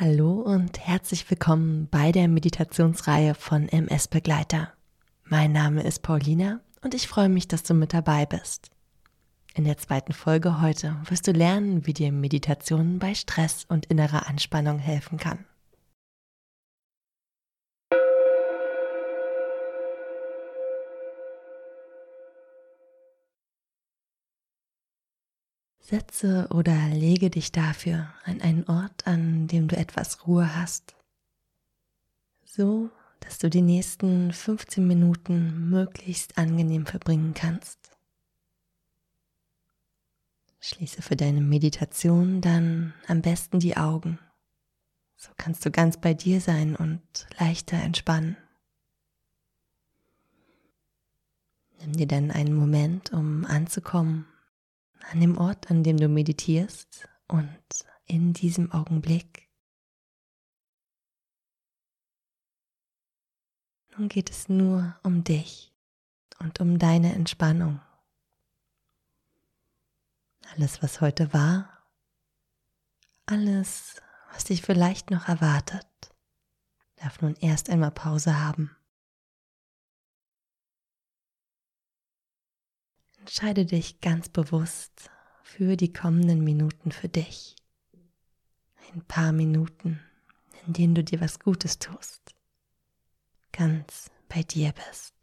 Hallo und herzlich willkommen bei der Meditationsreihe von MS Begleiter. Mein Name ist Paulina und ich freue mich, dass du mit dabei bist. In der zweiten Folge heute wirst du lernen, wie dir Meditation bei Stress und innerer Anspannung helfen kann. Setze oder lege dich dafür an einen Ort, an dem du etwas Ruhe hast, so dass du die nächsten 15 Minuten möglichst angenehm verbringen kannst. Schließe für deine Meditation dann am besten die Augen. So kannst du ganz bei dir sein und leichter entspannen. Nimm dir dann einen Moment, um anzukommen an dem Ort, an dem du meditierst und in diesem Augenblick. Nun geht es nur um dich und um deine Entspannung. Alles, was heute war, alles, was dich vielleicht noch erwartet, darf nun erst einmal Pause haben. Entscheide dich ganz bewusst für die kommenden Minuten für dich. Ein paar Minuten, in denen du dir was Gutes tust. Ganz bei dir bist.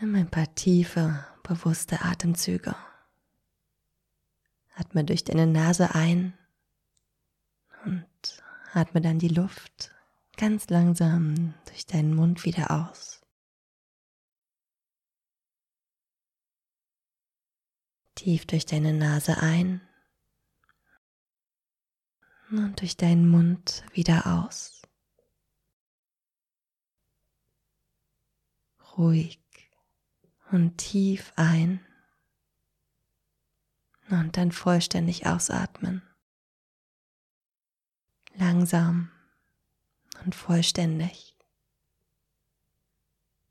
Nimm ein paar tiefe, bewusste Atemzüge. Atme durch deine Nase ein und atme dann die Luft ganz langsam durch deinen Mund wieder aus. Tief durch deine Nase ein und durch deinen Mund wieder aus. Ruhig und tief ein und dann vollständig ausatmen. Langsam und vollständig.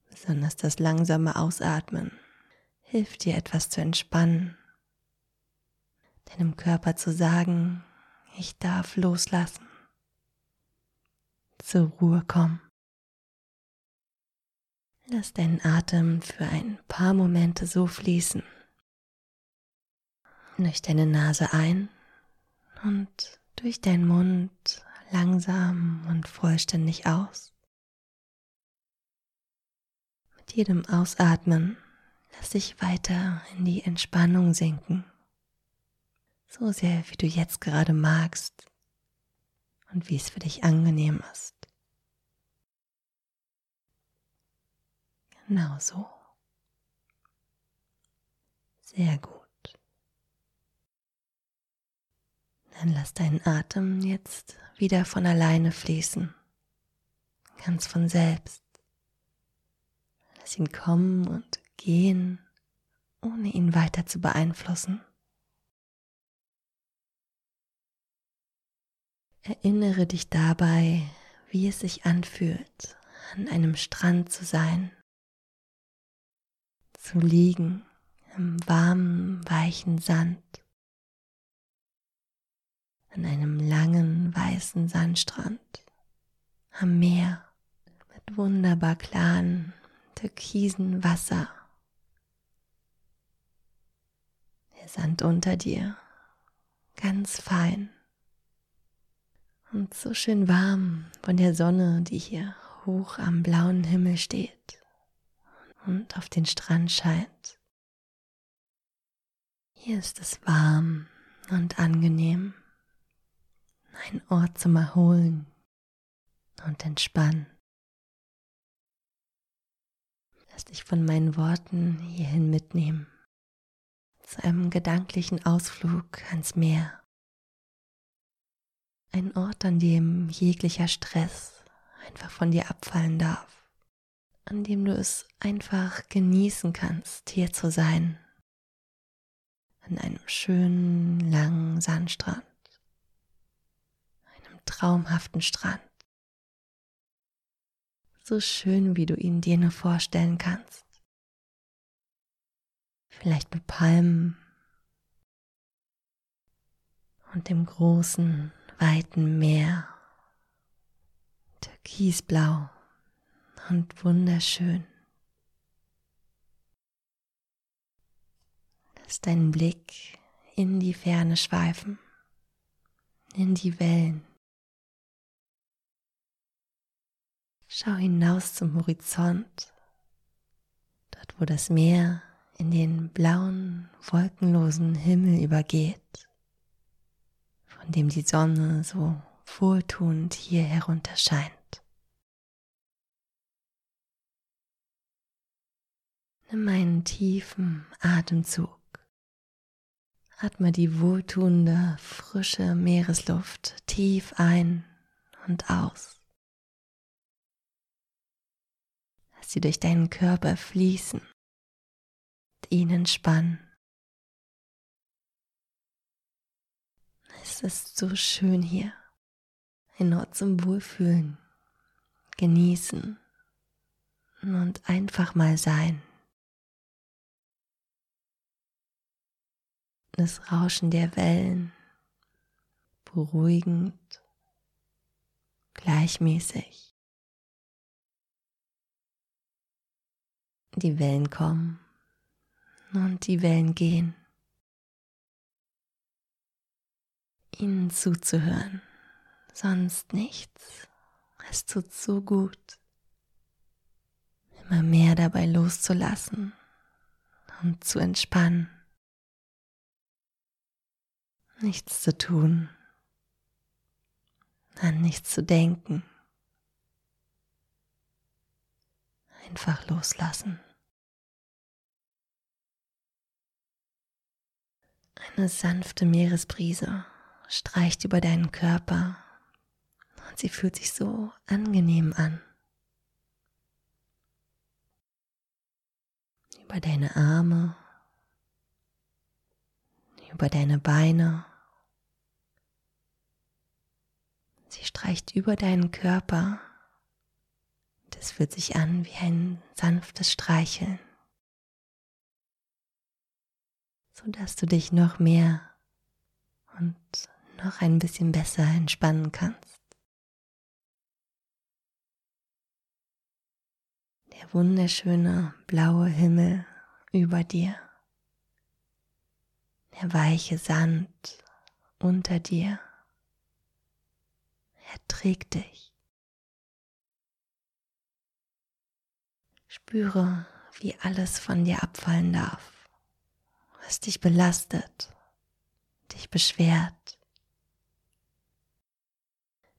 Besonders das langsame Ausatmen hilft dir etwas zu entspannen, deinem Körper zu sagen, ich darf loslassen, zur Ruhe kommen. Lass deinen Atem für ein paar Momente so fließen. Durch deine Nase ein und durch deinen Mund langsam und vollständig aus. Mit jedem Ausatmen Lass dich weiter in die Entspannung sinken, so sehr wie du jetzt gerade magst und wie es für dich angenehm ist. Genau so. Sehr gut. Dann lass deinen Atem jetzt wieder von alleine fließen, ganz von selbst. Lass ihn kommen und gehen, ohne ihn weiter zu beeinflussen. Erinnere dich dabei, wie es sich anfühlt, an einem Strand zu sein, zu liegen im warmen, weichen Sand, an einem langen, weißen Sandstrand, am Meer mit wunderbar klaren, türkisen Wasser Sand unter dir, ganz fein und so schön warm von der Sonne, die hier hoch am blauen Himmel steht und auf den Strand scheint. Hier ist es warm und angenehm, ein Ort zum Erholen und Entspannen. Lass dich von meinen Worten hierhin mitnehmen zu einem gedanklichen Ausflug ans Meer. Ein Ort, an dem jeglicher Stress einfach von dir abfallen darf, an dem du es einfach genießen kannst, hier zu sein, an einem schönen, langen Sandstrand, einem traumhaften Strand, so schön, wie du ihn dir nur vorstellen kannst vielleicht mit Palmen und dem großen, weiten Meer. Türkisblau und wunderschön. Lass deinen Blick in die Ferne schweifen, in die Wellen. Schau hinaus zum Horizont, dort wo das Meer in den blauen, wolkenlosen Himmel übergeht, von dem die Sonne so wohltuend hier herunterscheint. Nimm einen tiefen Atemzug. Atme die wohltuende, frische Meeresluft tief ein und aus. Lass sie durch deinen Körper fließen und ihn entspannen. Es ist so schön hier, ein Ort zum Wohlfühlen, genießen und einfach mal sein. das Rauschen der Wellen beruhigend, gleichmäßig. Die Wellen kommen und die Wellen gehen. Ihnen zuzuhören, sonst nichts. Es tut so gut, immer mehr dabei loszulassen und zu entspannen nichts zu tun, an nichts zu denken. Einfach loslassen. Eine sanfte Meeresbrise streicht über deinen Körper und sie fühlt sich so angenehm an. Über deine Arme über deine Beine. Sie streicht über deinen Körper. Das fühlt sich an wie ein sanftes Streicheln, sodass du dich noch mehr und noch ein bisschen besser entspannen kannst. Der wunderschöne blaue Himmel über dir der weiche Sand unter dir. Er trägt dich. Spüre, wie alles von dir abfallen darf, was dich belastet, dich beschwert.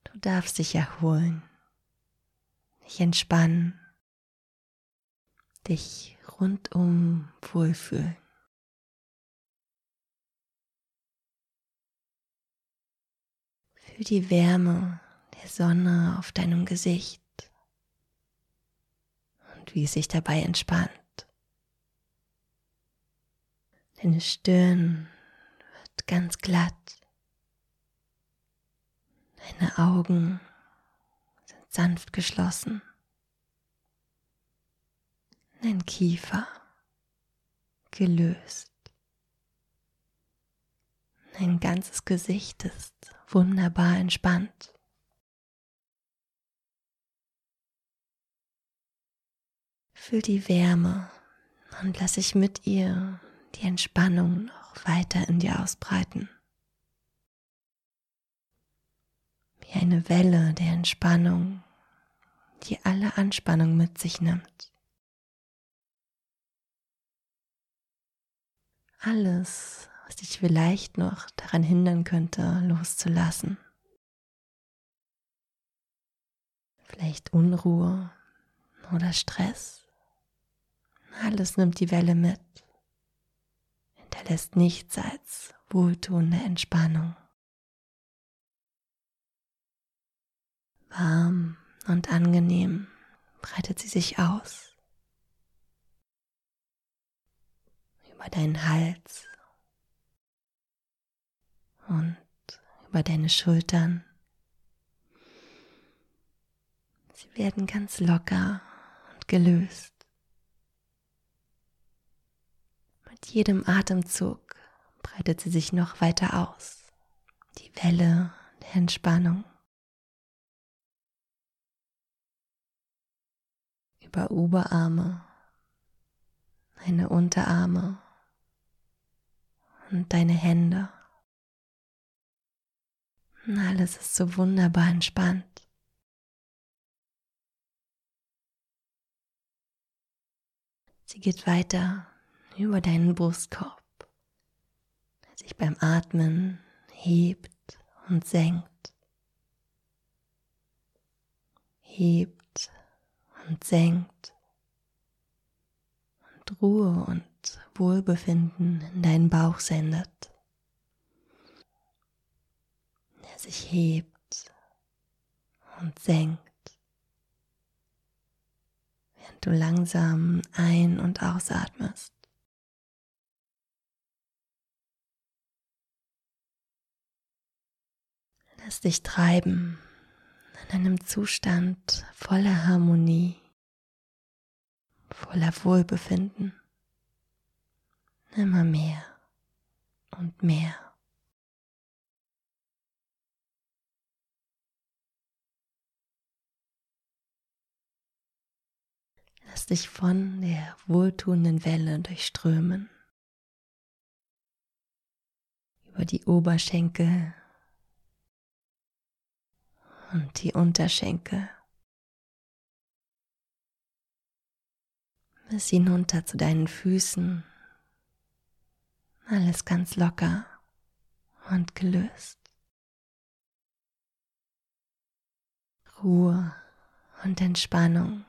Du darfst dich erholen, dich entspannen, dich rundum wohlfühlen. Fühl die Wärme der Sonne auf deinem Gesicht und wie es sich dabei entspannt. Deine Stirn wird ganz glatt. Deine Augen sind sanft geschlossen. Dein Kiefer gelöst. Dein ganzes Gesicht ist wunderbar entspannt. Fühl die Wärme und lass sich mit ihr die Entspannung noch weiter in dir ausbreiten. Wie eine Welle der Entspannung, die alle Anspannung mit sich nimmt. Alles, was dich vielleicht noch daran hindern könnte, loszulassen. Vielleicht Unruhe oder Stress. Alles nimmt die Welle mit, hinterlässt nichts als wohltuende Entspannung. Warm und angenehm breitet sie sich aus. Über deinen Hals und über deine Schultern. Sie werden ganz locker und gelöst. Mit jedem Atemzug breitet sie sich noch weiter aus. Welle der Entspannung. Über Oberarme, deine Unterarme und deine Hände. Alles ist so wunderbar entspannt. Sie geht weiter über deinen Brustkorb, der sich beim Atmen hebt und senkt. Hebt und senkt. Und Ruhe und Wohlbefinden in deinen Bauch sendet. Der sich hebt und senkt du langsam ein- und ausatmest. Lass dich treiben in einem Zustand voller Harmonie, voller Wohlbefinden. Immer mehr und mehr. Lass dich von der wohltuenden Welle durchströmen. Über die Oberschenkel und die Unterschenkel. Bis hinunter zu deinen Füßen. Alles ganz locker und gelöst. Ruhe und Entspannung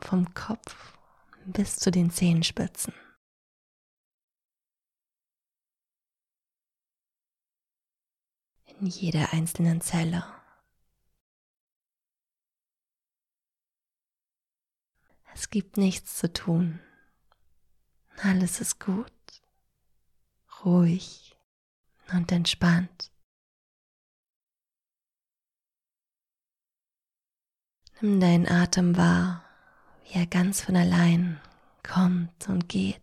vom Kopf bis zu den Zehenspitzen. In jeder einzelnen Zelle. Es gibt nichts zu tun. Alles ist gut, ruhig und entspannt. Nimm deinen Atem wahr wie er ganz von allein kommt und geht.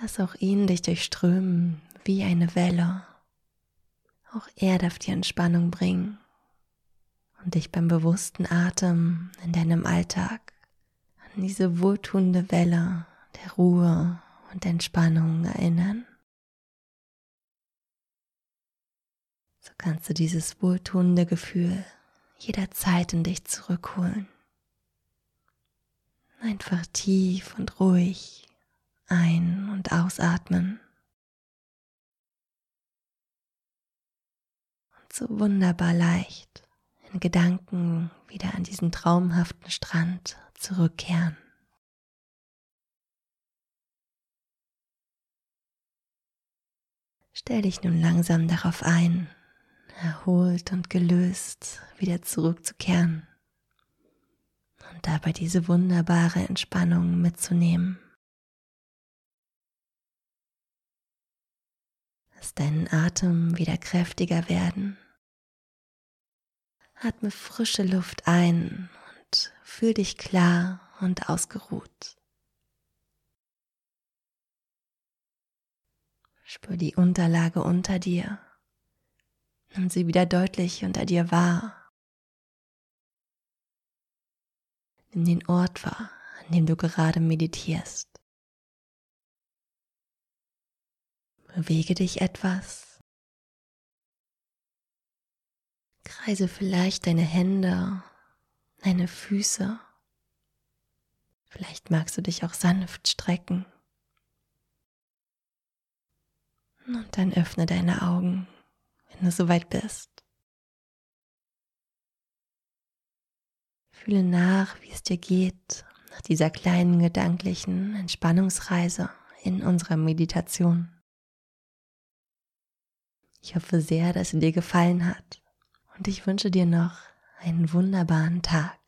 Lass auch ihn dich durchströmen wie eine Welle. Auch er darf dir Entspannung bringen und dich beim bewussten Atem in deinem Alltag an diese wohltuende Welle der Ruhe und Entspannung erinnern. so kannst du dieses wohltuende Gefühl jederzeit in dich zurückholen. Einfach tief und ruhig ein- und ausatmen. So wunderbar leicht in Gedanken wieder an diesen traumhaften Strand zurückkehren. Stell dich nun langsam darauf ein, erholt und gelöst wieder zurückzukehren und dabei diese wunderbare Entspannung mitzunehmen. Lass deinen Atem wieder kräftiger werden. Atme frische Luft ein und fühl dich klar und ausgeruht. Spür die Unterlage unter dir Nimm sie wieder deutlich unter dir wahr. Nimm den Ort wahr, an dem du gerade meditierst. Bewege dich etwas. Kreise vielleicht deine Hände, deine Füße. Vielleicht magst du dich auch sanft strecken. Und dann öffne deine Augen wenn du soweit bist. Fühle nach, wie es dir geht nach dieser kleinen gedanklichen Entspannungsreise in unserer Meditation. Ich hoffe sehr, dass sie dir gefallen hat und ich wünsche dir noch einen wunderbaren Tag.